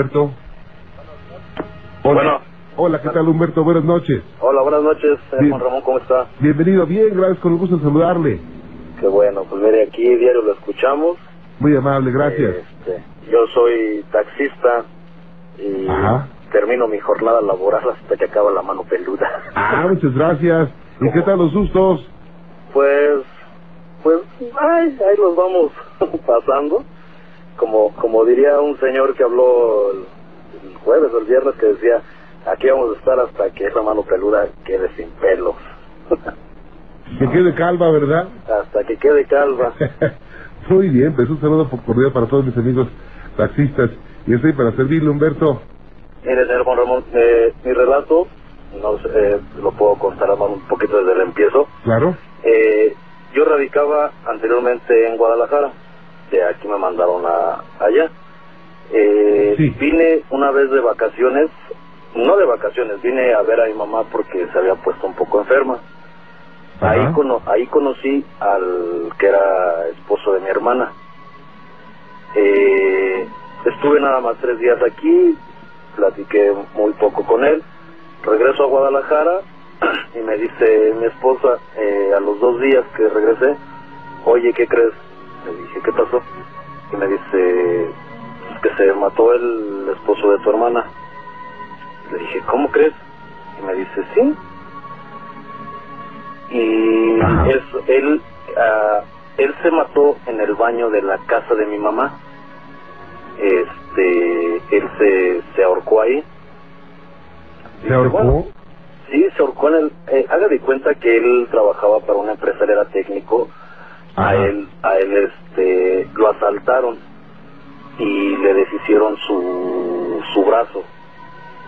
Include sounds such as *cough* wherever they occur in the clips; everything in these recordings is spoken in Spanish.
Humberto? Hola. Bueno. Hola, ¿qué tal, Humberto? Buenas noches. Hola, buenas noches, eh, Bien. Juan Ramón, ¿cómo está? Bienvenido, bien, gracias, con el gusto de saludarle. Qué bueno, pues mire, aquí diario lo escuchamos. Muy amable, gracias. Este, yo soy taxista y Ajá. termino mi jornada laboral hasta que acaba la mano peluda. Ah, muchas gracias. ¿Y qué tal los sustos? Pues, pues, ay, ahí los vamos *laughs* pasando. Como, como diría un señor que habló el, el jueves o el viernes que decía, aquí vamos a estar hasta que esa mano peluda quede sin pelos. *laughs* Que quede calva, ¿verdad? hasta que quede calva. *laughs* Muy bien, pues un saludo por cordial para todos mis amigos taxistas. Y estoy para servirle, Humberto. Mire, señor Juan Ramón, eh, mi relato, no sé, eh, lo puedo contar un poquito desde el empiezo. ¿Claro? Eh, yo radicaba anteriormente en Guadalajara, de aquí me mandaron a allá. Eh, Sí. Vine una vez de vacaciones, no de vacaciones, vine a ver a mi mamá porque se había puesto un poco enferma. Ahí, cono- ahí conocí al que era esposo de mi hermana. Eh, estuve nada más tres días aquí, platiqué muy poco con él. Regreso a Guadalajara *clears throat* y me dice mi esposa eh, a los dos días que regresé, oye, ¿qué crees? Le dije, ¿qué pasó? Y me dice, "Es que se mató el esposo de tu hermana. Le dije, ¿cómo crees? Y me dice, sí. Y es, él, ah, él se mató en el baño de la casa de mi mamá. Este, él se, se ahorcó ahí. ¿Se Dice, ahorcó? "Bueno, Sí, se ahorcó en el... Eh, haga de cuenta que él trabajaba para una empresa, él era técnico. A él, a él este, lo asaltaron y le deshicieron su, su brazo.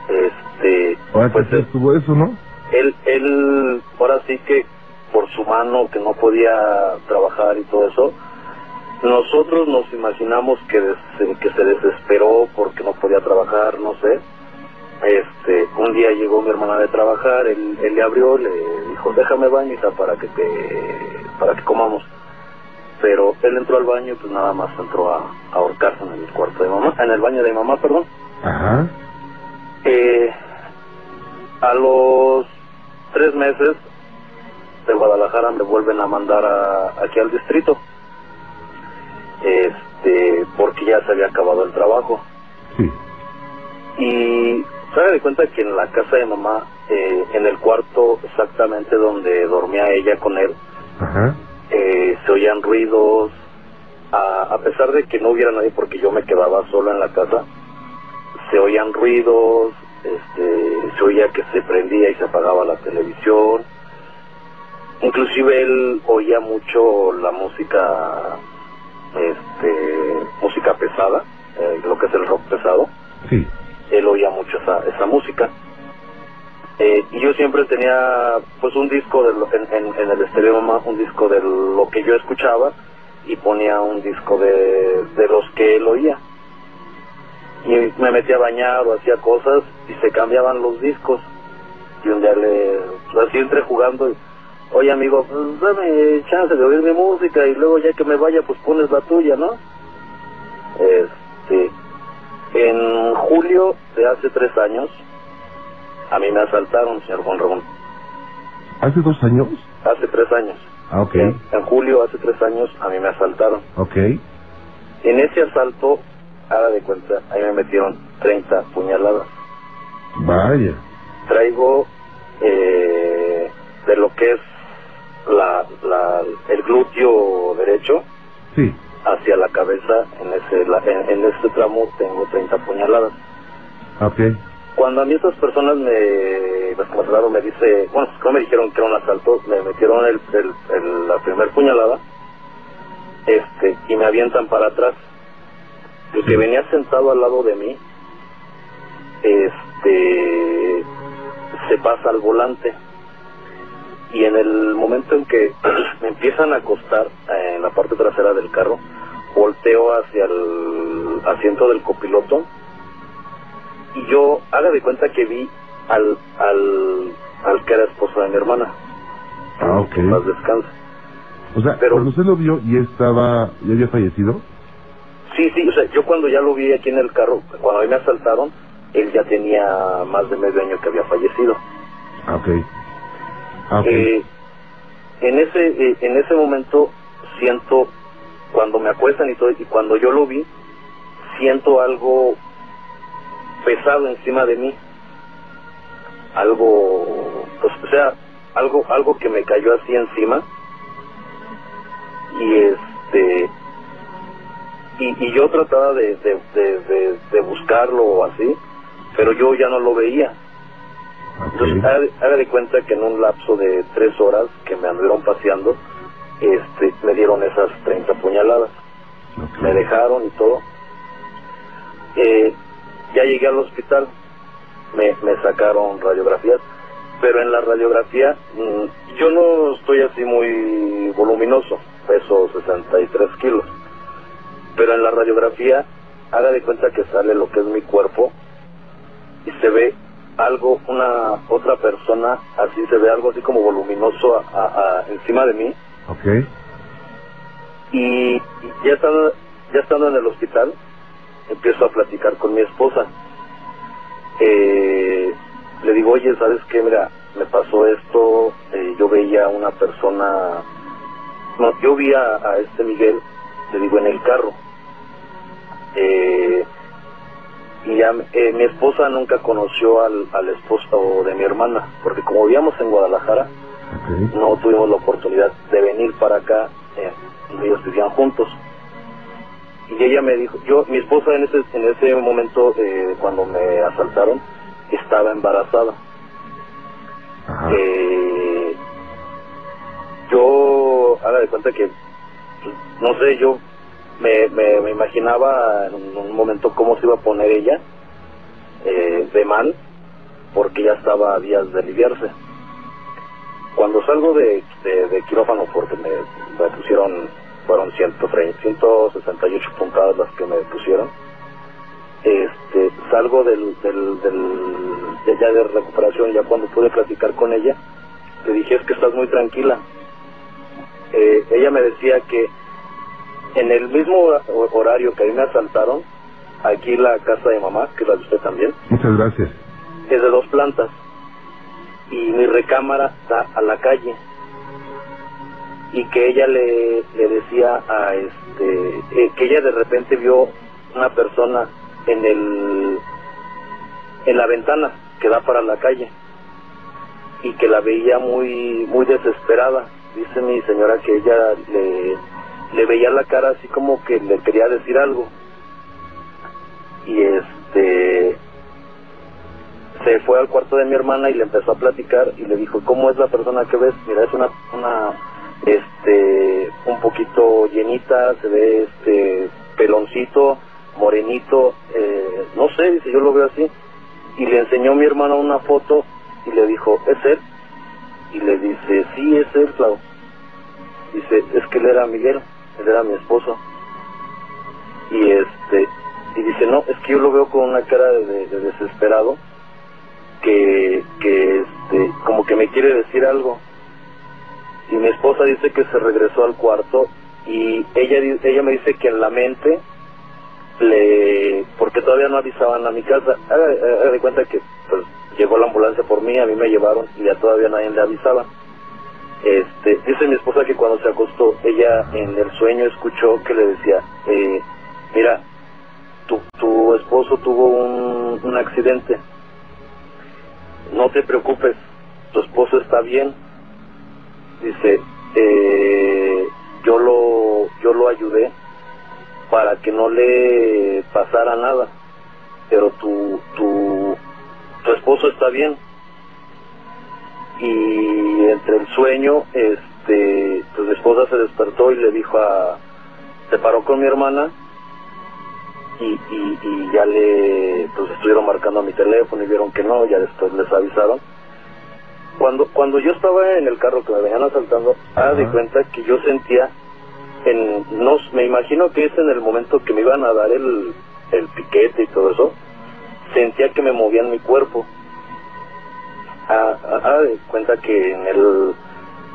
Este, Ahora que pues estuvo eso, ¿no? él, él, ahora sí que por su mano que no podía trabajar y todo eso, nosotros nos imaginamos que, des- que se desesperó porque no podía trabajar, no sé. Este, un día llegó mi hermana de trabajar, él, él le abrió, le dijo, déjame bañita para que te, para que comamos. Pero él entró al baño y pues nada más entró a, a ahorcarse en el cuarto de mamá, en el baño de mamá, perdón. Ajá. Eh, a los tres meses de Guadalajara me vuelven a mandar a- aquí al distrito, este, porque ya se había acabado el trabajo. Sí. Y se de cuenta que en la casa de mamá, eh, en el cuarto exactamente donde dormía ella con él, Ajá. Eh, se oían ruidos, a, a pesar de que no hubiera nadie porque yo me quedaba solo en la casa, se oían ruidos, este, se oía que se prendía y se apagaba la televisión, inclusive él oía mucho la música, este, música pesada, eh, lo que es el rock pesado, Sí. él oía mucho esa, esa música. Eh, y yo siempre tenía pues un disco de lo- en, en- en el mamá, un disco de lo que yo escuchaba y ponía un disco de, de los que él oía. Y me metía a bañar o hacía cosas y se cambiaban los discos. Y un día le, pues, así entré jugando y, oye amigo, pues dame chance de oír mi música y luego ya que me vaya pues pones la tuya, ¿no? Este, en julio de hace tres años, a mí me asaltaron, señor Juan Ramón. ¿Hace dos años? Hace tres años. Ah, ok. En, en julio, hace tres años, a mí me asaltaron. Ok. En ese asalto, haga de cuenta, ahí me metieron 30 puñaladas. Vaya. Traigo eh, de lo que es la, la, el glúteo derecho Sí. hacia la cabeza, en ese, la- en, en ese tramo tengo 30 puñaladas. Ok. Cuando a mí estas personas me, las que me dice, bueno, no me dijeron que era un asalto, me metieron el, la primer puñalada, este, y me avientan para atrás. El que venía sentado al lado de mí, este, se pasa al volante. Y en el momento en que *clears throat* me empiezan a acostar eh, en la parte trasera del carro, volteo hacia el asiento del copiloto y yo haga de cuenta que vi al al al que era esposo de mi hermana Ah, ok. en paz descanse O sea, Pero- cuando usted lo vio y estaba, ya había fallecido. Sí, sí, o sea, yo cuando ya lo vi aquí en el carro, cuando a mí me asaltaron, él ya tenía más de medio año que había fallecido. Ah, ok. Ah, ok. Eh, en ese eh, en ese momento siento cuando me acuestan y todo y cuando yo lo vi siento algo pesado encima de mí. Algo pues o sea algo algo que me cayó así encima. Y este y, y yo trataba de, de, de, de- buscarlo o así pero yo ya no lo veía. Entonces, haga de, cuenta que en un lapso de tres horas que me anduvieron paseando, este, me dieron esas 30 puñaladas. Me dejaron y todo. Eh, ya llegué al hospital, me, me sacaron radiografías, pero en la radiografía mm, yo no estoy así muy voluminoso, peso 63 kilos, pero en la radiografía haga de cuenta que sale lo que es mi cuerpo y se ve algo, una otra persona, así se ve algo así como voluminoso a- a- a- encima de mí Ok. y ya estando, ya estando en el hospital empiezo a platicar con mi esposa. Eh, le digo oye sabes qué mira me pasó esto eh, yo veía una persona no yo vi a, a este Miguel le digo en el carro. Eh, y ya, eh, mi esposa nunca conoció al, al esposo de mi hermana porque como vivíamos en Guadalajara no tuvimos la oportunidad de venir para acá, eh, ellos vivían juntos. Y ella me dijo, yo, mi esposa en ese, en ese momento, eh, cuando me asaltaron, estaba embarazada. Eh, yo, haga de cuenta que, no sé, yo me, me, me imaginaba en un momento cómo se iba a poner ella eh, de mal, porque ya estaba a días de aliviarse. Cuando salgo de, de, de quirófano, porque me, me pusieron, fueron 130, 168 puntadas las que me pusieron, este, salgo del, del, del, de, ya de recuperación, ya cuando pude platicar con ella, le dije, es que estás muy tranquila. Eh, ella me decía que en el mismo hora- horario que a mí me asaltaron, aquí la casa de mamá, que es la de usted también, Muchas gracias. es de dos plantas y mi recámara da a la calle y que ella le, le decía a este eh, que ella de repente vio una persona en el en la ventana que da para la calle y que la veía muy muy desesperada. Dice mi señora que ella le le veía la cara así como que le quería decir algo. Y este se fue al cuarto de mi hermana y le empezó a platicar y le dijo cómo es la persona que ves mira es una una este un poquito llenita se ve este peloncito morenito eh, no sé dice yo lo veo así. Y le enseñó mi hermana una foto y le dijo es él y le dice sí es él Clau dice es que él era Miguel él era mi esposo y este y dice no es que yo lo veo con una cara de- de desesperado que que este como que me quiere decir algo y mi esposa dice que se regresó al cuarto y ella ella me dice que en la mente le porque todavía no avisaban a mi casa haga, haga de cuenta que pues llegó la ambulancia por mí a mí me llevaron y ya todavía nadie le avisaba. Este dice mi esposa que cuando se acostó ella en el sueño escuchó que le decía eh, mira tu, tu esposo tuvo un, un accidente. No te preocupes tu esposo está bien dice eh, yo lo yo lo ayudé para que no le pasara nada pero tu tu tu esposo está bien. Y entre el sueño este pues mi esposa se despertó y le dijo a se paró con mi hermana y, y, y ya le pues estuvieron marcando a mi teléfono y vieron que no ya después les avisaron cuando cuando yo estaba en el carro que me venían asaltando haga de cuenta que yo sentía en no me imagino que es en el momento que me iban a dar el el piquete y todo eso sentía que me movían mi cuerpo Ah, ah, haga de cuenta que en el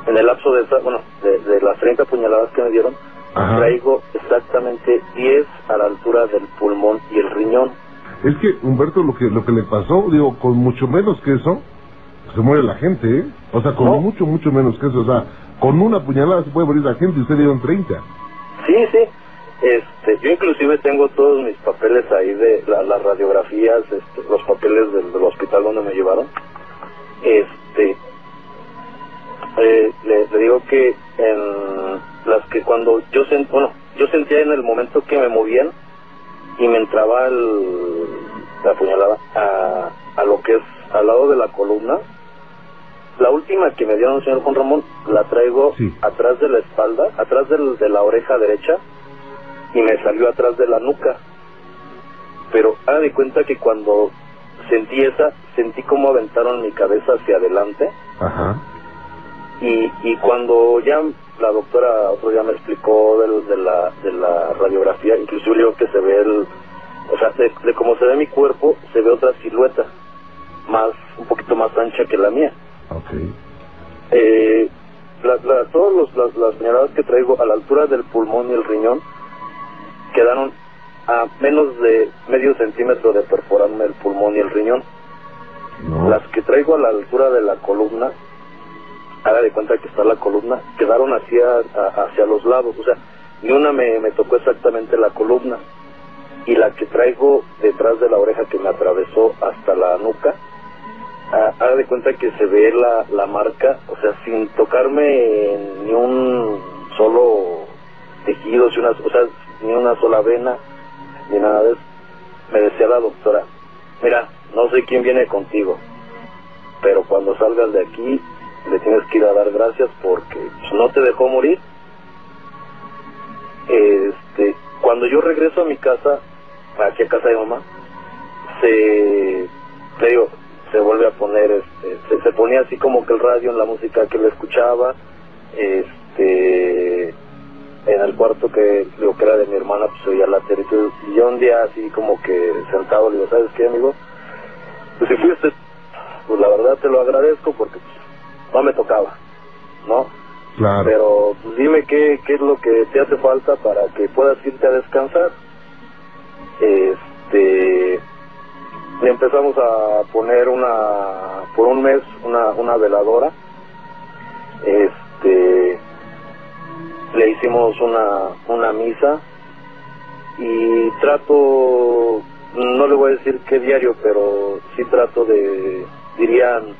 en el lapso de esa, bueno de, de las 30 puñaladas que me dieron Ajá. traigo exactamente 10 a la altura del pulmón y el riñón. Es que Humberto lo que lo que le pasó, digo, con mucho menos que eso, se muere la gente, ¿eh? O sea, con No. mucho, mucho menos que eso, o sea, con una puñalada se puede morir la gente y usted dieron 30. Sí, sí. Este, yo inclusive tengo todos mis papeles ahí de la- las radiografías, este, los papeles del, del hospital donde me llevaron. Este, eh, le, le digo que en las que cuando yo sent, bueno, yo sentía en el momento que me movían y me entraba el, la puñalada a, a lo que es al lado de la columna. La última que me dieron, señor Juan Ramón, la traigo Sí. atrás de la espalda, atrás del- de la oreja derecha y me salió atrás de la nuca. Pero haga de cuenta que cuando sentí esa, sentí como aventaron mi cabeza hacia adelante Ajá. y, y cuando ya la doctora otro día me explicó del- de, la, de la radiografía, inclusive yo que se ve el, o sea, de, de cómo se ve mi cuerpo, se ve otra silueta, más, un poquito más ancha que la mía. Ok. Eh, la, la, todas los- las, las que traigo a la altura del pulmón y el riñón quedaron a menos de medio centímetro de perforarme el pulmón y el riñón. No. Las que traigo a la altura de la columna, haga de cuenta que está la columna, quedaron hacia, a- hacia los lados, o sea, ni una me, me tocó exactamente la columna. Y la que traigo detrás de la oreja que me atravesó hasta la nuca, haga de cuenta que se ve la, la marca, o sea, sin tocarme ni un solo tejido, si una, o sea, ni una sola vena, ni nada de eso. Me decía la doctora, mira, no sé quién viene contigo, pero cuando salgas de aquí le tienes que ir a dar gracias porque no te dejó morir. Este, cuando yo regreso a mi casa, aquí a casa de mamá, se, te digo, se vuelve a poner, este, se, se ponía así como que el radio en la música que le escuchaba, este, en el cuarto que lo que era de mi hermana, pues oía la tele. Y yo un día así como que sentado le digo, ¿sabes qué, amigo? Pues si fuiste, pues la verdad te lo agradezco porque pues, no me tocaba, ¿no? Claro. Pero pues dime qué, qué es lo que te hace falta para que puedas irte a descansar. Este, le empezamos a poner una, por un mes, una, una veladora. Este, le hicimos una, una misa y trato, no le voy a decir qué diario, pero sí trato de, dirían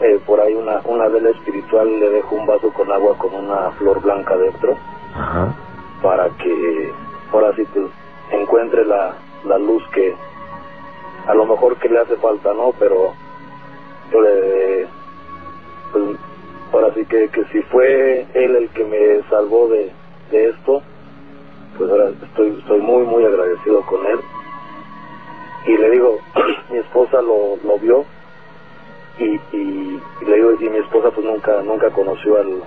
eh, por ahí una, una vela espiritual, le dejo un vaso con agua con una flor blanca dentro Ajá. para que ahora sí pues encuentre la, la luz que a lo mejor que le hace falta, ¿no? Pero yo le, pues ahora sí que, que si fue él el que me salvó de, de esto, pues ahora estoy, estoy muy, muy agradecido con él. Y le digo, *clears throat* mi esposa lo, lo vio y, y, le digo, y mi esposa pues nunca, nunca conoció al,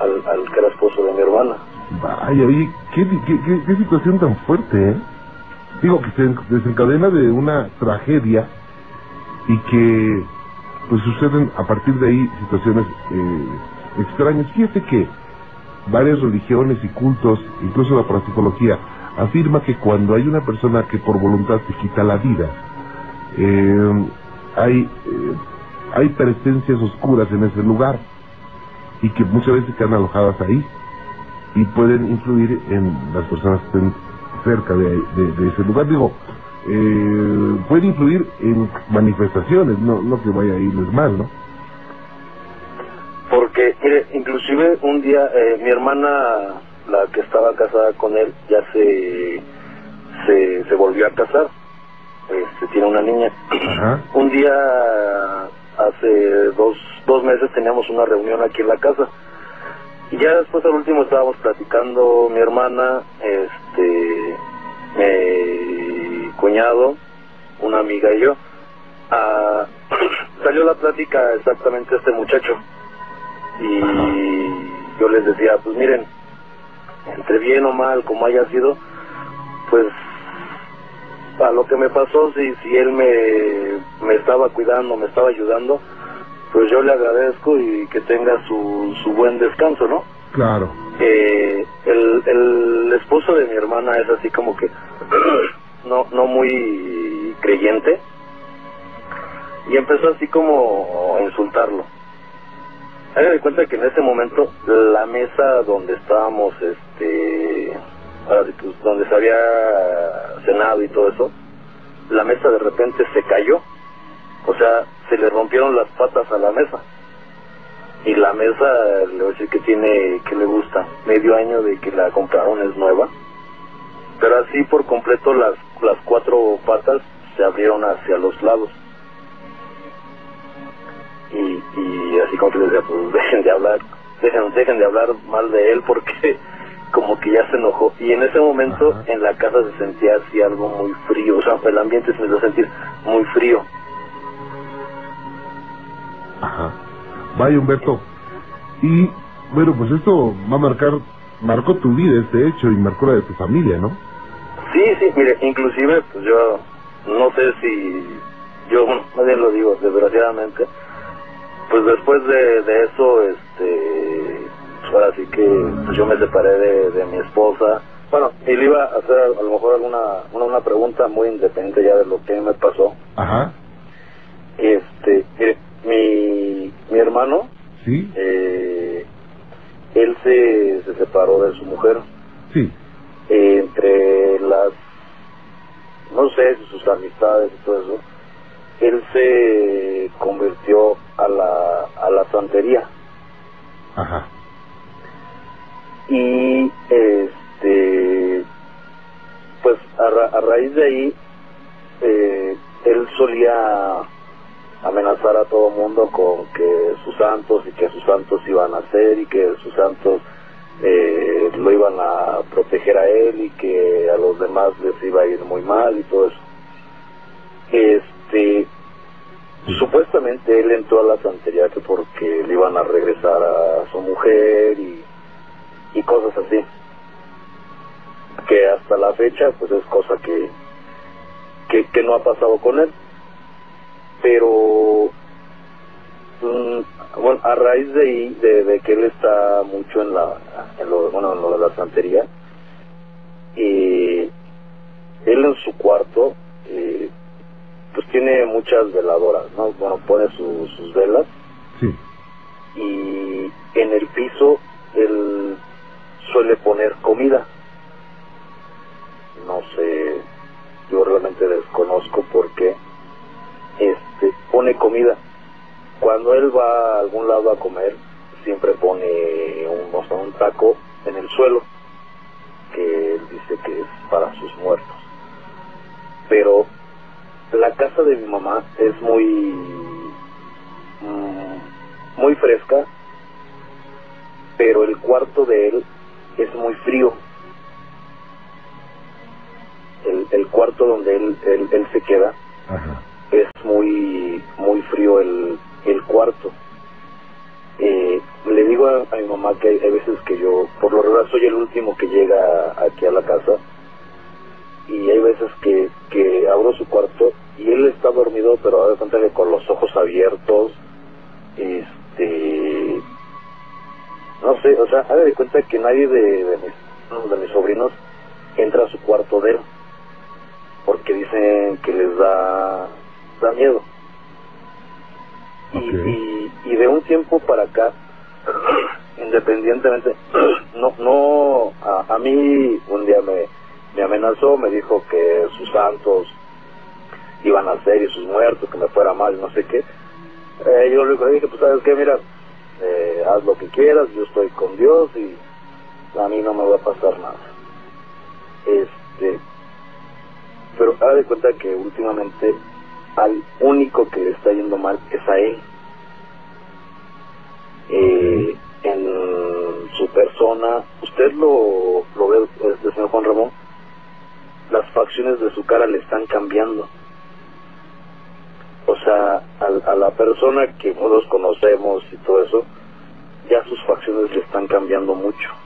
al, que era esposo de mi hermana. Vaya, oye, qué, qué, qué- qué situación tan fuerte, ¿eh? Digo, que se en- desencadena de una tragedia y que pues suceden a partir de ahí situaciones eh, extrañas. Fíjate que varias religiones y cultos, incluso la parapsicología, afirma que cuando hay una persona que por voluntad se quita la vida, eh, hay, eh, hay presencias oscuras en ese lugar y que muchas veces quedan alojadas ahí y pueden influir en las personas que estén cerca de, de- de ese lugar. Digo, eh, puede influir en manifestaciones, no, no que vaya a irles mal, ¿no? Porque, mire, inclusive un día eh, mi hermana, la que estaba casada con él, ya se, se, se volvió a casar. Este, tiene una niña. Ajá. *clears throat* Un día, hace dos, dos meses, teníamos una reunión aquí en la casa. Y ya después al último estábamos platicando mi hermana, este, mi cuñado, una amiga y yo. Ah, *clears throat* salió la plática exactamente este muchacho. Y yo les decía, pues miren, entre bien o mal, como haya sido, pues a lo que me pasó, si, si él me, me estaba cuidando, me estaba ayudando, pues yo le agradezco y que tenga su, su buen descanso, ¿no? Claro. Eh, el, el esposo de mi hermana es así como que *clears throat* no no muy creyente y empezó así como a insultarlo. Haga de cuenta que en ese momento la mesa donde estábamos, este, pues, donde se había cenado y todo eso, la mesa de repente se cayó. O sea, se le rompieron las patas a la mesa. Y la mesa, le voy a decir que tiene, que le gusta, medio año de que la compraron, es nueva. Pero así por completo las, las cuatro patas se abrieron hacia los lados y, y así como que les decía, pues *laughs* dejen de hablar, dejen, dejen de hablar mal de él porque *laughs* como que ya se enojó. Y en ese momento en la casa se sentía así algo muy frío, o sea, el ambiente se me hizo sentir muy frío. Ajá. Vaya Humberto. Y bueno, pues esto va a marcar, marcó tu vida este hecho y marcó la de tu familia, ¿no? Sí, sí, mire, inclusive pues yo no sé si, yo más bien lo digo, desgraciadamente, pues después de, de eso, este, pues ahora sí que pues yo me separé de, mi esposa. Bueno, y le iba a hacer a lo mejor alguna una, pregunta muy independiente ya de lo que me pasó. Ajá. Este, mi, mi hermano, sí, eh, él se, se separó de su mujer. Sí. entre las, no sé, sus amistades y todo eso, él se convirtió a la, a la santería. Ajá. Y este, pues a, a raíz de ahí, eh, él solía amenazar a todo mundo con que sus santos y que sus santos iban a ser y que sus santos eh, lo iban a proteger a él y que a los demás les iba a ir muy mal y todo eso. Este, Supuestamente él entró a la santería que porque le iban a regresar a su mujer y, y cosas así. Que hasta la fecha pues es cosa que, que, no ha pasado con él. Pero mm, bueno, a raíz de ahí, de, que él está mucho en la, en lo, bueno, en lo de la santería, y él en su cuarto eh, pues tiene muchas veladoras, ¿no? Bueno, pone sus velas. Sí. Y en el piso él suele poner comida. No sé, yo realmente desconozco por qué. Pone comida. Cuando él va a algún lado a comer, siempre pone un, un taco en el suelo, que él dice que es para sus muertos. Pero la casa de mi mamá es muy mm, muy fresca pero el cuarto de él es muy frío el, el cuarto donde él, él, se queda es muy muy frío el, el cuarto. Eh, le digo a, mi mamá que hay, veces que yo por lo regular soy el último que llega aquí a la casa. Y hay veces que, que abro su cuarto y él está dormido, pero de cuenta que con los ojos abiertos, este, no sé, o sea, haga de cuenta que nadie de, de, de mis sobrinos entra a su cuarto de él, porque dicen que les da, da miedo. Y, y, de un tiempo para acá, *clears throat* independientemente, *clears throat* no, no, a, a mí un día me, me amenazó, me dijo que sus santos iban a ser y sus muertos, que me fuera mal, no sé qué. Eh, yo le dije, pues sabes qué, mira, eh, haz lo que quieras, yo estoy con Dios y a mí no me va a pasar nada. Este, pero haz de cuenta que últimamente al único que le está yendo mal es a él. Eh, en su persona, usted lo, ve, este señor Juan Ramón, las facciones de su cara le están cambiando. O sea, a, la persona que todos conocemos y todo eso, ya sus facciones le están cambiando mucho.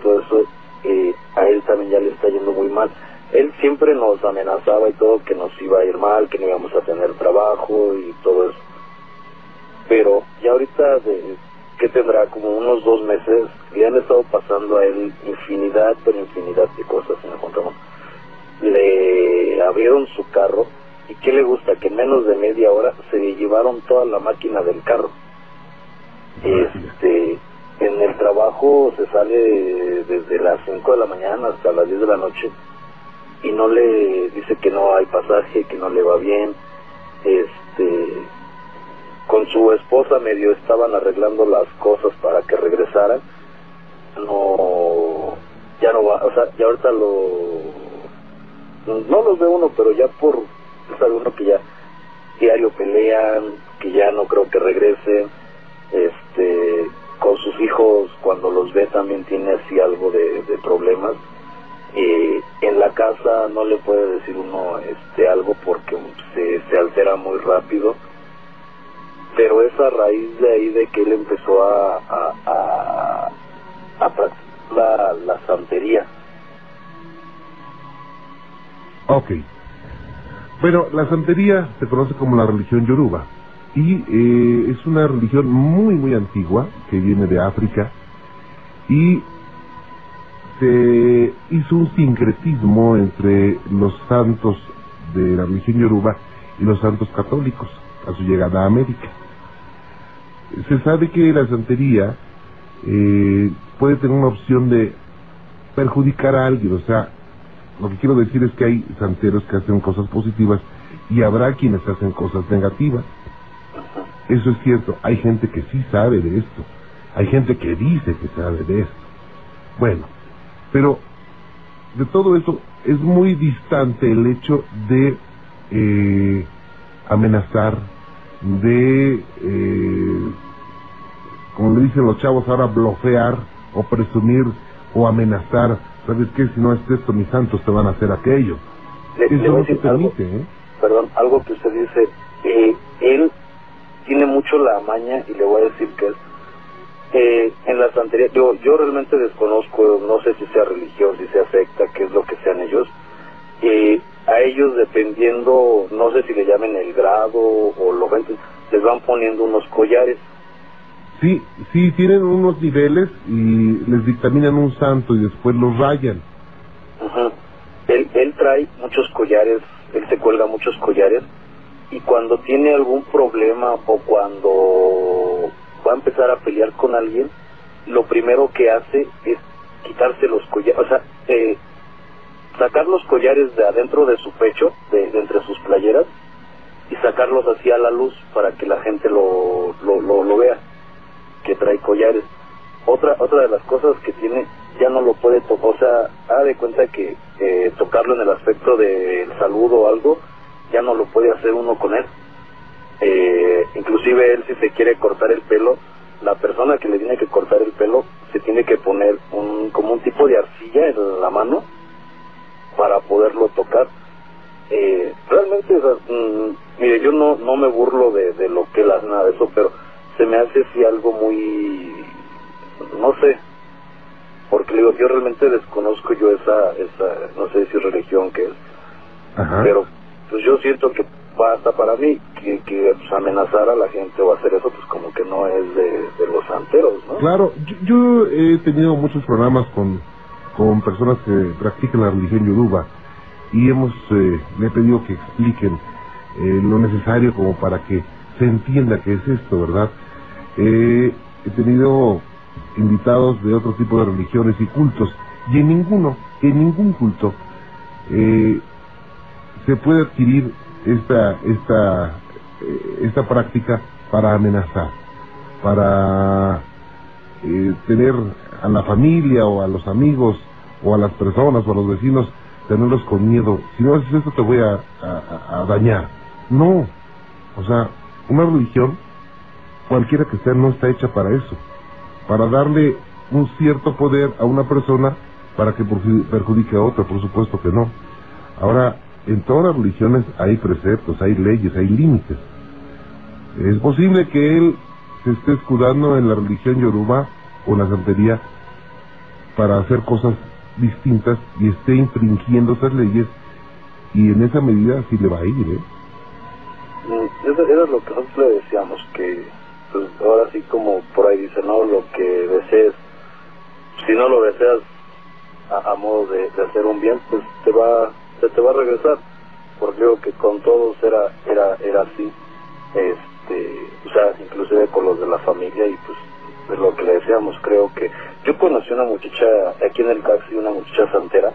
Todo eso, eh, a él también ya le está yendo muy mal. Él siempre nos amenazaba y todo que nos iba a ir mal, que no íbamos a tener trabajo y todo eso. Pero ya ahorita, de, que tendrá como unos dos meses, le han estado pasando a él infinidad, pero infinidad de cosas, señor Juan Ramón. Le abrieron su carro y ¿qué le gusta? Que en menos de media hora se le llevaron toda la máquina del carro. Este, en el trabajo se sale desde las 5 de la mañana hasta las 10 de la noche y no le dice que no hay pasaje, que no le va bien. Este, con su esposa medio estaban arreglando las cosas para que regresaran. No, ya no va, o sea, ya ahorita lo, no los ve uno, pero ya por, sabe uno que ya diario pelean, que ya no creo que regresen, sus hijos cuando los ve también tiene así algo de, problemas. Eh, en la casa no le puede decir uno este algo porque se, altera muy rápido pero es a raíz de ahí de que él empezó a, a practicar la, la santería. Ok. Bueno, la santería se conoce como la religión yoruba y eh, es una religión muy muy antigua que viene de África y se hizo un sincretismo entre los santos de la religión yoruba y los santos católicos a su llegada a América. Se sabe que la santería eh, puede tener una opción de perjudicar a alguien, o sea, lo que quiero decir es que hay santeros que hacen cosas positivas y habrá quienes hacen cosas negativas. Eso es cierto, hay gente que sí sabe de esto, hay gente que dice que sabe de esto. Bueno, pero de todo eso es muy distante el hecho de eh, amenazar, de, eh, como le dicen los chavos ahora, blofear o presumir o amenazar. ¿Sabes qué? Si no es esto, mis santos te van a hacer aquello. Eso no se permite, ¿eh? Perdón, algo que usted dice, eh, él tiene mucho la maña y le voy a decir que es eh, en la santería, yo, yo realmente desconozco, no sé si sea religión, si sea secta, qué es lo que sean ellos. Eh, a ellos dependiendo, no sé si le llamen el grado o lo ven, les van poniendo unos collares. Sí, sí, tienen unos niveles y les dictaminan un santo y después los rayan. él, él trae muchos collares, él se cuelga muchos collares y cuando tiene algún problema o cuando va a empezar a pelear con alguien, lo primero que hace es quitarse los collares, o sea, eh, sacar los collares de adentro de su pecho, de, entre sus playeras, y sacarlos hacia la luz para que la gente lo, lo, lo, vea, que trae collares. Otra, otra de las cosas que tiene, ya no lo puede tocar, o sea, ha de cuenta que eh, tocarlo en el aspecto del saludo o algo, ya no lo puede hacer uno con él. Eh, inclusive él si se quiere cortar el pelo, la persona que le tiene que cortar el pelo se tiene que poner un, como un tipo de arcilla en la mano para poderlo tocar. Eh, realmente, mm, mire, yo no, no me burlo de, de lo que él hace, nada de eso, pero se me hace así algo muy, no sé, porque digo, yo realmente desconozco yo esa, esa no sé si religión que es, pero pues yo siento que hasta para mí que, que pues, amenazar a la gente o hacer eso pues como que no es de, los santeros, ¿no? Claro, yo, he tenido muchos programas con, con personas que practican la religión yoruba y hemos eh, le he pedido que expliquen eh, lo necesario como para que se entienda qué es esto, ¿verdad? he tenido invitados de otro tipo de religiones y cultos y en ninguno, en ningún culto eh, se puede adquirir esta, esta, eh, esta práctica para amenazar, para eh, tener a la familia o a los amigos o a las personas o a los vecinos, tenerlos con miedo. Si no haces esto te voy a, a, dañar. No. O sea, una religión, cualquiera que sea, no está hecha para eso. Para darle un cierto poder a una persona para que perjudique a otra, por supuesto que no. Ahora, en todas las religiones hay preceptos, hay leyes, hay límites. Es posible que él se esté escudando en la religión yoruba o la santería para hacer cosas distintas y esté infringiendo esas leyes y en esa medida sí le va a ir, ¿eh? Mm, era lo que nosotros le decíamos, que pues ahora sí como por ahí dice, no, lo que desees, si no lo deseas a, a modo de, de hacer un bien, pues te va, se te va a regresar, porque creo que con todos era, era, era así, este, o sea, inclusive con los de la familia y pues es lo que le decíamos, creo que yo conocí una muchacha aquí en el taxi, una muchacha santera,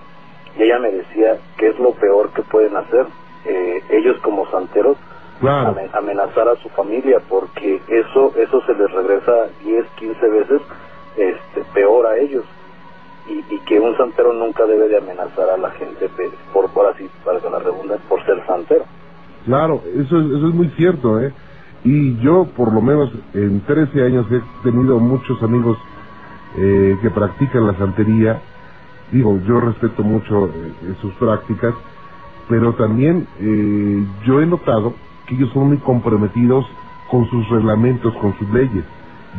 y ella me decía que es lo peor que pueden hacer eh, ellos como santeros Claro. amenazar a su familia porque eso eso se les regresa 10, 15 veces este, peor a ellos. Y, y que un santero nunca debe de amenazar a la gente pe- por, así, para que la redundancia, por ser santero. Claro, eso es, eso es muy cierto, ¿eh? Y yo, por lo menos en 13 años, he tenido muchos amigos eh, que practican la santería. Digo, yo respeto mucho eh, sus prácticas, pero también eh, yo he notado que ellos son muy comprometidos con sus reglamentos, con sus leyes.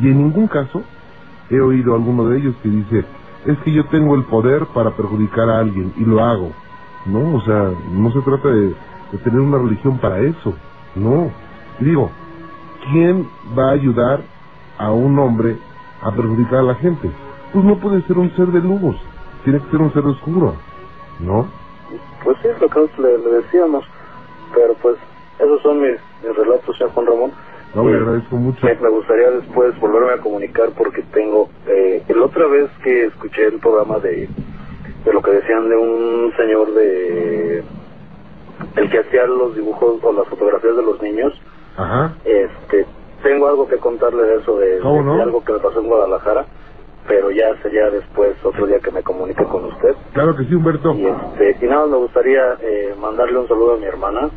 Y en ningún caso he oído alguno de ellos que dice, es que yo tengo el poder para perjudicar a alguien y lo hago. No, o sea, no se trata de, de tener una religión para eso. No. Y digo, ¿quién va a ayudar a un hombre a perjudicar a la gente? Pues no puede ser un ser de luz, tiene que ser un ser oscuro, ¿no? Pues sí, es lo que le, le decíamos, pero pues esos son mis, mis relatos, señor Juan Ramón. No, le Y agradezco mucho. Me, me gustaría después volverme a comunicar porque tengo, eh, la otra vez que escuché el programa de, de lo que decían de un señor de, el que hacía los dibujos o las fotografías de los niños, Ajá. este, tengo algo que contarle de eso, de, algo que me pasó en Guadalajara, pero ya sería después, otro día que me comunique con usted. Claro que sí, Humberto. Y, este, y nada, me gustaría eh, mandarle un saludo a mi hermana,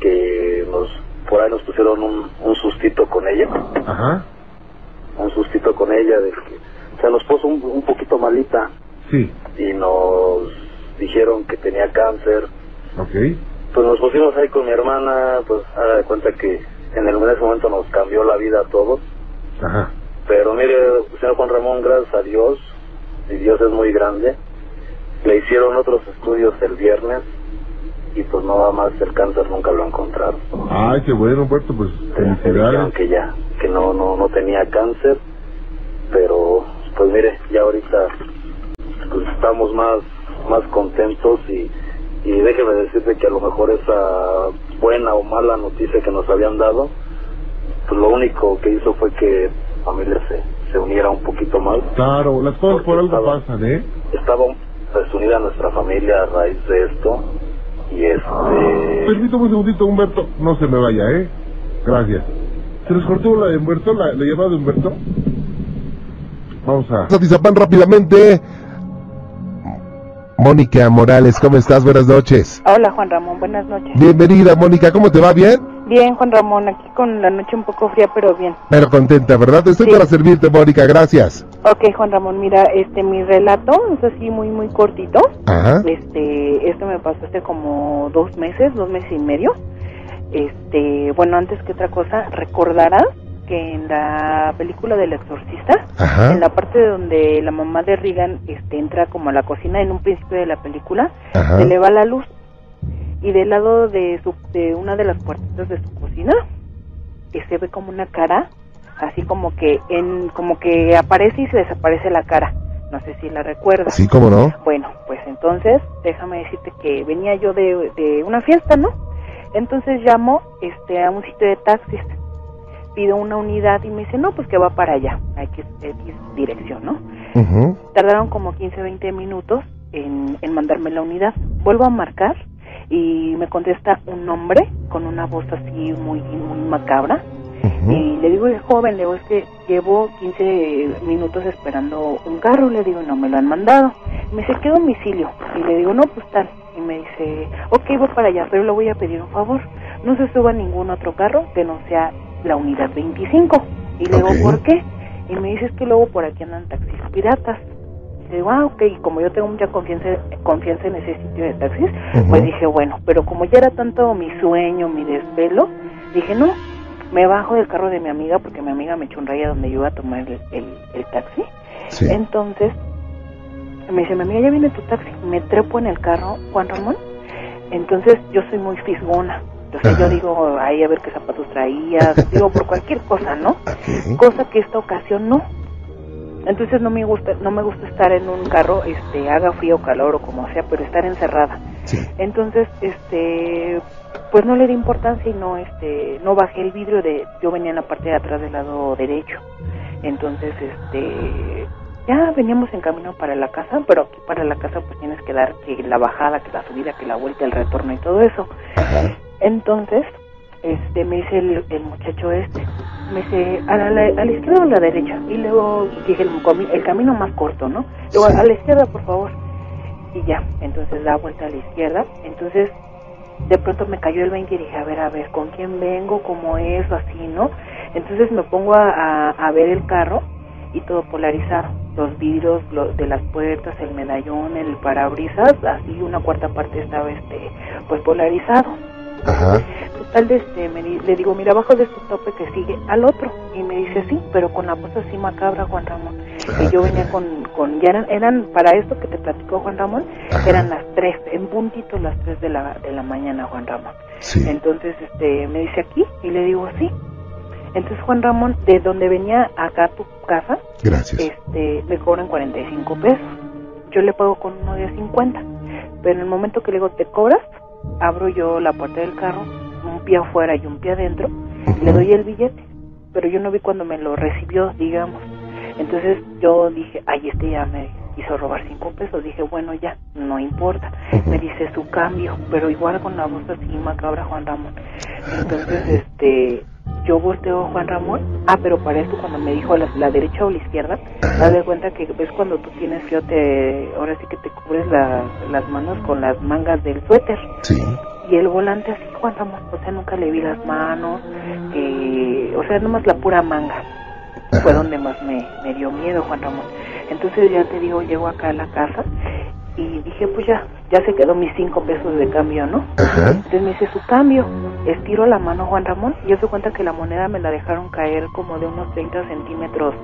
que nos por ahí nos pusieron un, un sustito con ella, Ajá. un sustito con ella, de que se nos puso un, un poquito malita Sí. y nos dijeron que tenía cáncer. Ok. Pues nos pusimos ahí con mi hermana, pues haga de cuenta que en, el, ese momento nos cambió la vida a todos. Ajá. Pero mire, señor Juan Ramón, gracias a Dios, y Dios es muy grande, le hicieron otros estudios el viernes y pues nada más el cáncer nunca lo encontraron. Ay, qué bueno, Humberto, pues felicidades. que ya, que no, no, no tenía cáncer, pero pues mire, ya ahorita pues estamos más, más contentos y, y déjeme decirte que a lo mejor esa buena o mala noticia que nos habían dado, pues lo único que hizo fue que la familia se, se uniera un poquito más. Claro, las cosas por algo Estaba- pasan, ¿eh? Estaba desunida nuestra familia a raíz de esto y este... Permítame un segundito, Humberto. No se me vaya, ¿eh? Gracias. ¿Se les cortó la de Humberto, la, la llamada de Humberto? Vamos a... Atizapán rápidamente. Mónica Morales, ¿cómo estás? Buenas noches. Hola Juan Ramón, buenas noches. Bienvenida, Mónica, ¿cómo te va? ¿Bien? Bien Juan Ramón, aquí con la noche un poco fría, pero bien. Pero contenta, ¿verdad? Estoy Sí. para servirte, Mónica, gracias. Ok Juan Ramón, mira, este mi relato es así muy muy cortito. Ajá. Este, esto me pasó hace como dos meses, dos meses y medio. Este, bueno, antes que otra cosa, recordarás que en la película del exorcista, Ajá. en la parte donde la mamá de Regan este, entra como a la cocina en un principio de la película, Ajá. se le va la luz y del lado de su de una de las puertitas de su cocina que se ve como una cara así como que en como que aparece y se desaparece la cara no sé si la recuerdas Sí, ¿cómo no? bueno pues entonces déjame decirte que venía yo de, de una fiesta no entonces llamo este a un sitio de taxis pido una unidad y me dice no pues que va para allá X, X dirección no tardaron como 15, 20 minutos en, en mandarme la unidad. Vuelvo a marcar y me contesta un hombre con una voz así muy, muy macabra. Y le digo, joven, le digo, es que llevo 15 minutos esperando un carro. Le digo, no me lo han mandado. Me dice, ¿qué domicilio? Y le digo, no, pues tal. Y me dice, ok, voy para allá, pero le voy a pedir un favor. No se suba ningún otro carro que no sea la unidad 25. Y le digo, ¿por qué? Y me dice, es que luego por aquí andan taxis piratas. Y le digo, ah, ok, y como yo tengo mucha confianza, confianza en ese sitio de taxis, pues dije, bueno, pero como ya era tanto mi sueño, mi desvelo, dije, no, me bajo del carro de mi amiga porque mi amiga me echó un rayo donde yo iba a tomar el, el- el taxi. Sí. Entonces, me dice, mi amiga, ya viene tu taxi. Me trepo en el carro, Juan Ramón. Entonces yo soy muy fisgona. Sea, yo digo, ahí a ver qué zapatos traías, digo por cualquier cosa, ¿no? *laughs* Cosa que esta ocasión no. Entonces no me gusta, no me gusta estar en un carro, este, haga frío o calor o como sea, pero estar encerrada. Sí. Entonces, este, pues no le di importancia y no, este, no bajé el vidrio de, yo venía en la parte de atrás del lado derecho. Entonces, este, ya veníamos en camino para la casa, pero aquí para la casa pues tienes que dar que la bajada, que la subida, que la vuelta, el retorno y todo eso. Ajá. Entonces, este, me dice el, el muchacho este, me dice, a la, a la izquierda o a la derecha. Y luego dije, el, camino más corto, ¿no? Luego, a la izquierda, por favor. Y ya, entonces da vuelta a la izquierda. Entonces, de pronto me cayó el 20 y dije, a ver, a ver, ¿con quién vengo? ¿Cómo es? Así, ¿no? Entonces me pongo a, a, ver el carro y todo polarizado. Los vidrios lo- de las puertas, el medallón, el parabrisas, así una cuarta parte estaba, este, pues polarizado. Ajá. Total, de este, me di- le digo, mira, abajo de este tope que sigue al otro. Y me dice, sí, pero con la voz así macabra, Juan Ramón. Que yo venía con, con ya eran, eran, para esto que te platicó Juan Ramón, Ajá. eran las tres, en puntito las tres de la, de la mañana, Juan Ramón. Sí. Entonces, este, me dice aquí, y le digo, sí. Entonces, Juan Ramón, de donde venía acá a tu casa, Gracias. este, me cobran 45 pesos. Yo le pago con uno de 50. Pero en el momento que le digo, ¿te cobras? Abro yo la puerta del carro, un pie afuera y un pie adentro, y le doy el billete. Pero yo no vi cuando me lo recibió, digamos. Entonces yo dije, ay, este ya me quiso robar cinco pesos. Dije, bueno, ya, no importa. Me dice su cambio, pero igual con la voz así macabra Juan Ramón. Entonces, *laughs* este, yo volteo a Juan Ramón. Ah, pero para esto cuando me dijo la, la derecha o la izquierda, haz de cuenta que ves cuando tú tienes frío, te, ahora sí que te cubres la- las manos con las mangas del suéter. Sí. Y el volante así, Juan Ramón, o sea, nunca le vi las manos, que, o sea, nomás la pura manga. Fue donde más me, me dio miedo, Juan Ramón. Entonces ya te digo, llego acá a la casa y dije, pues ya, ya se quedó mis cinco pesos de cambio, ¿no? Ajá. Entonces me dice su cambio, estiro la mano Juan Ramón y yo se cuenta que la moneda me la dejaron caer como de unos 30 centímetros,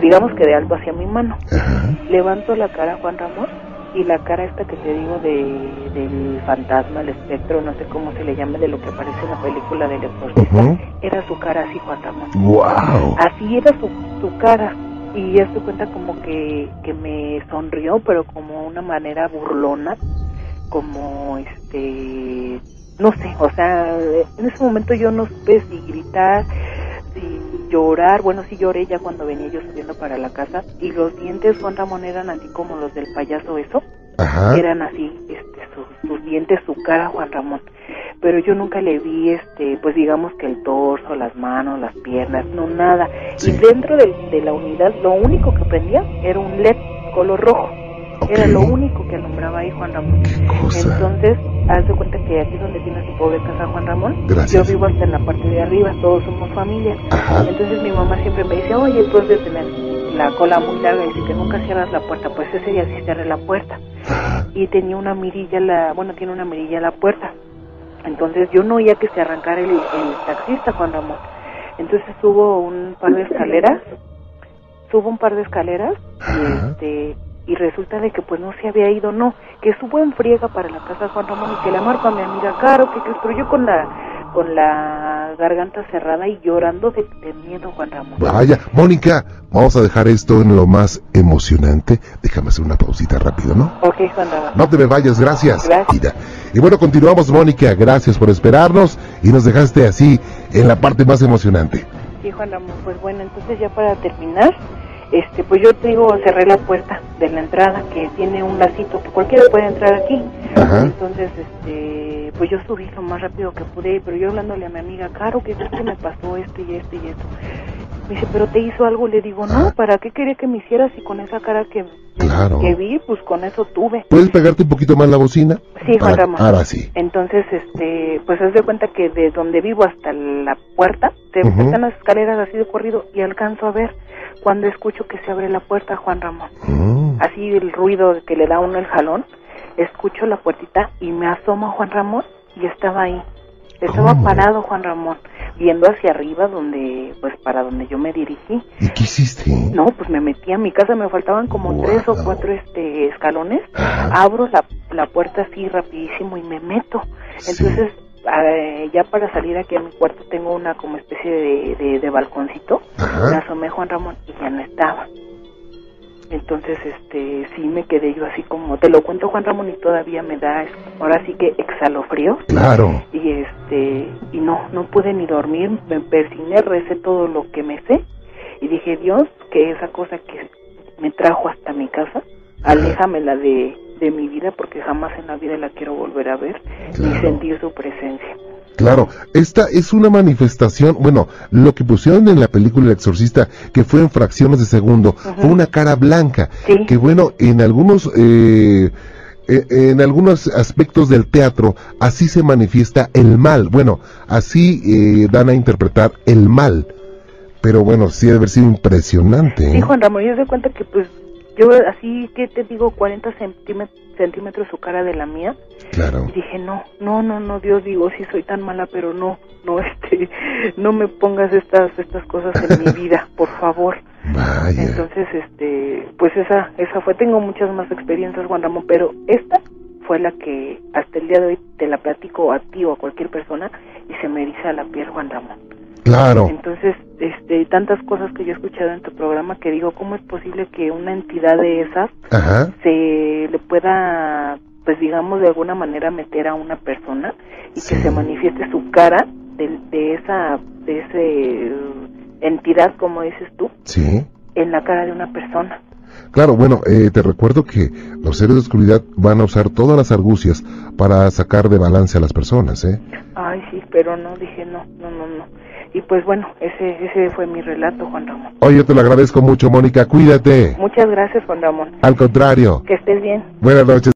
digamos que de alto hacia mi mano. Ajá. Levanto la cara Juan Ramón y la cara esta que te digo de, del fantasma, el espectro, no sé cómo se le llame, de lo que aparece en la película del exorcista, era su cara así Juan Ramón. Wow. Así era su, su cara. Y ya se cuenta como que, que me sonrió, pero como una manera burlona, como este, no sé, o sea, en ese momento yo no supe si gritar, si llorar, bueno, sí lloré ya cuando venía yo subiendo para la casa, y los dientes Juan Ramón eran así como los del payaso eso, Ajá. eran así, este, sus, sus dientes, su cara Juan Ramón. Pero yo nunca le vi, este, pues digamos que el torso, las manos, las piernas, no nada. Sí. Y dentro de, de la unidad, lo único que prendía era un LED color rojo. Era lo único que alumbraba ahí Juan Ramón. Entonces, haz de cuenta que aquí donde tiene su pobre casa Juan Ramón, Gracias. yo vivo hasta en la parte de arriba, todos somos familia. Ajá. Entonces mi mamá siempre me dice, oye, tú has de tener la cola muy larga y dice que nunca cierras la puerta. Pues ese día sí cerré la puerta Ajá. y tenía una mirilla, la, bueno, tiene una mirilla la puerta. Entonces yo no oía que se arrancara el, el taxista Juan Ramón. Entonces subo un par de escaleras, subo un par de escaleras y este y resulta de que pues no se había ido, no, que subo en friega para la casa de Juan Ramón y que la marco a mi amiga Caro, que, que pero yo con la con la garganta cerrada y llorando de, de miedo Juan Ramón. Vaya, Mónica, vamos a dejar esto en lo más emocionante. Déjame hacer una pausita rápido, ¿no? Ok, Juan Ramón. No te me vayas, gracias. Gracias. Y bueno, continuamos, Mónica. Gracias por esperarnos y nos dejaste así en la parte más emocionante. Sí, Juan Ramón, pues bueno, entonces ya para terminar, este, pues yo te digo, cerré la puerta de la entrada que tiene un lacito que cualquiera puede entrar aquí. Ajá. Entonces, este, pues yo subí lo más rápido que pude, pero yo hablándole a mi amiga, Caro, que es que me pasó esto y esto y esto. Me dice, pero te hizo algo, le digo, no, ¿para qué quería que me hicieras y con esa cara que, Claro. que vi, pues con eso tuve. ¿Puedes pegarte un poquito más la bocina? Sí, Juan Ramón. Ahora sí. Entonces, este, pues haz de cuenta que de donde vivo hasta la puerta, te están las escaleras así de corrido y alcanzo a ver cuando escucho que se abre la puerta, Juan Ramón. Mm. Así el ruido que le da uno el jalón, escucho la puertita y me asomo Juan Ramón y estaba ahí. Estaba ¿Cómo? parado Juan Ramón, viendo hacia arriba donde, pues para donde yo me dirigí. ¿Y qué hiciste? No, pues me metí a mi casa, me faltaban como Wow. tres o cuatro este escalones. Ajá. Abro la la puerta así rapidísimo y me meto. Entonces, eh, ya para salir aquí a mi cuarto tengo una como especie de, de, de balconcito. Ajá. Me asomé Juan Ramón y ya no estaba. Entonces, este, sí me quedé yo así como, te lo cuento Juan Ramón y todavía me da, ahora sí que exhalofrío. Claro. Y este, y no, no pude ni dormir, me persigné, recé todo lo que me sé y dije, Dios, que esa cosa que me trajo hasta mi casa, aléjamela de, de mi vida porque jamás en la vida la quiero volver a ver ni Claro. sentir su presencia. Claro, esta es una manifestación, bueno, lo que pusieron en la película El Exorcista, que fue en fracciones de segundo, fue una cara blanca, Sí. que bueno, en algunos, eh, eh, en algunos aspectos del teatro, así se manifiesta el mal, bueno, así eh, dan a interpretar el mal, pero bueno, sí debe haber sido impresionante. Sí, ¿eh? Juan Ramón, yo se cuenta que pues yo así que te digo 40 centímetros, centímetros su cara de la mía. Claro, y dije no no no no Dios digo sí soy tan mala pero no no *laughs* este no me pongas estas estas cosas en mi vida *laughs* por favor. Vaya, entonces este pues esa esa fue tengo muchas más experiencias Juan Ramón pero esta fue la que hasta el día de hoy te la platico a ti o a cualquier persona y se me eriza la piel Juan Ramón claro, entonces, este, tantas cosas que yo he escuchado en tu programa que digo, ¿cómo es posible que una entidad de esas ajá, se le pueda, pues digamos, de alguna manera meter a una persona y Sí. que se manifieste su cara de, de esa, de ese eh, entidad, como dices tú, sí. en la cara de una persona? Claro, bueno, eh, te recuerdo que los seres de oscuridad van a usar todas las argucias para sacar de balance a las personas, ¿eh? Ay, sí, pero no, dije no, no, no, no. Y pues bueno, ese, ese fue mi relato, Juan Ramón. Oye, yo te lo agradezco mucho, Mónica, cuídate. Muchas gracias, Juan Ramón. Al contrario, Que estés bien. buenas noches.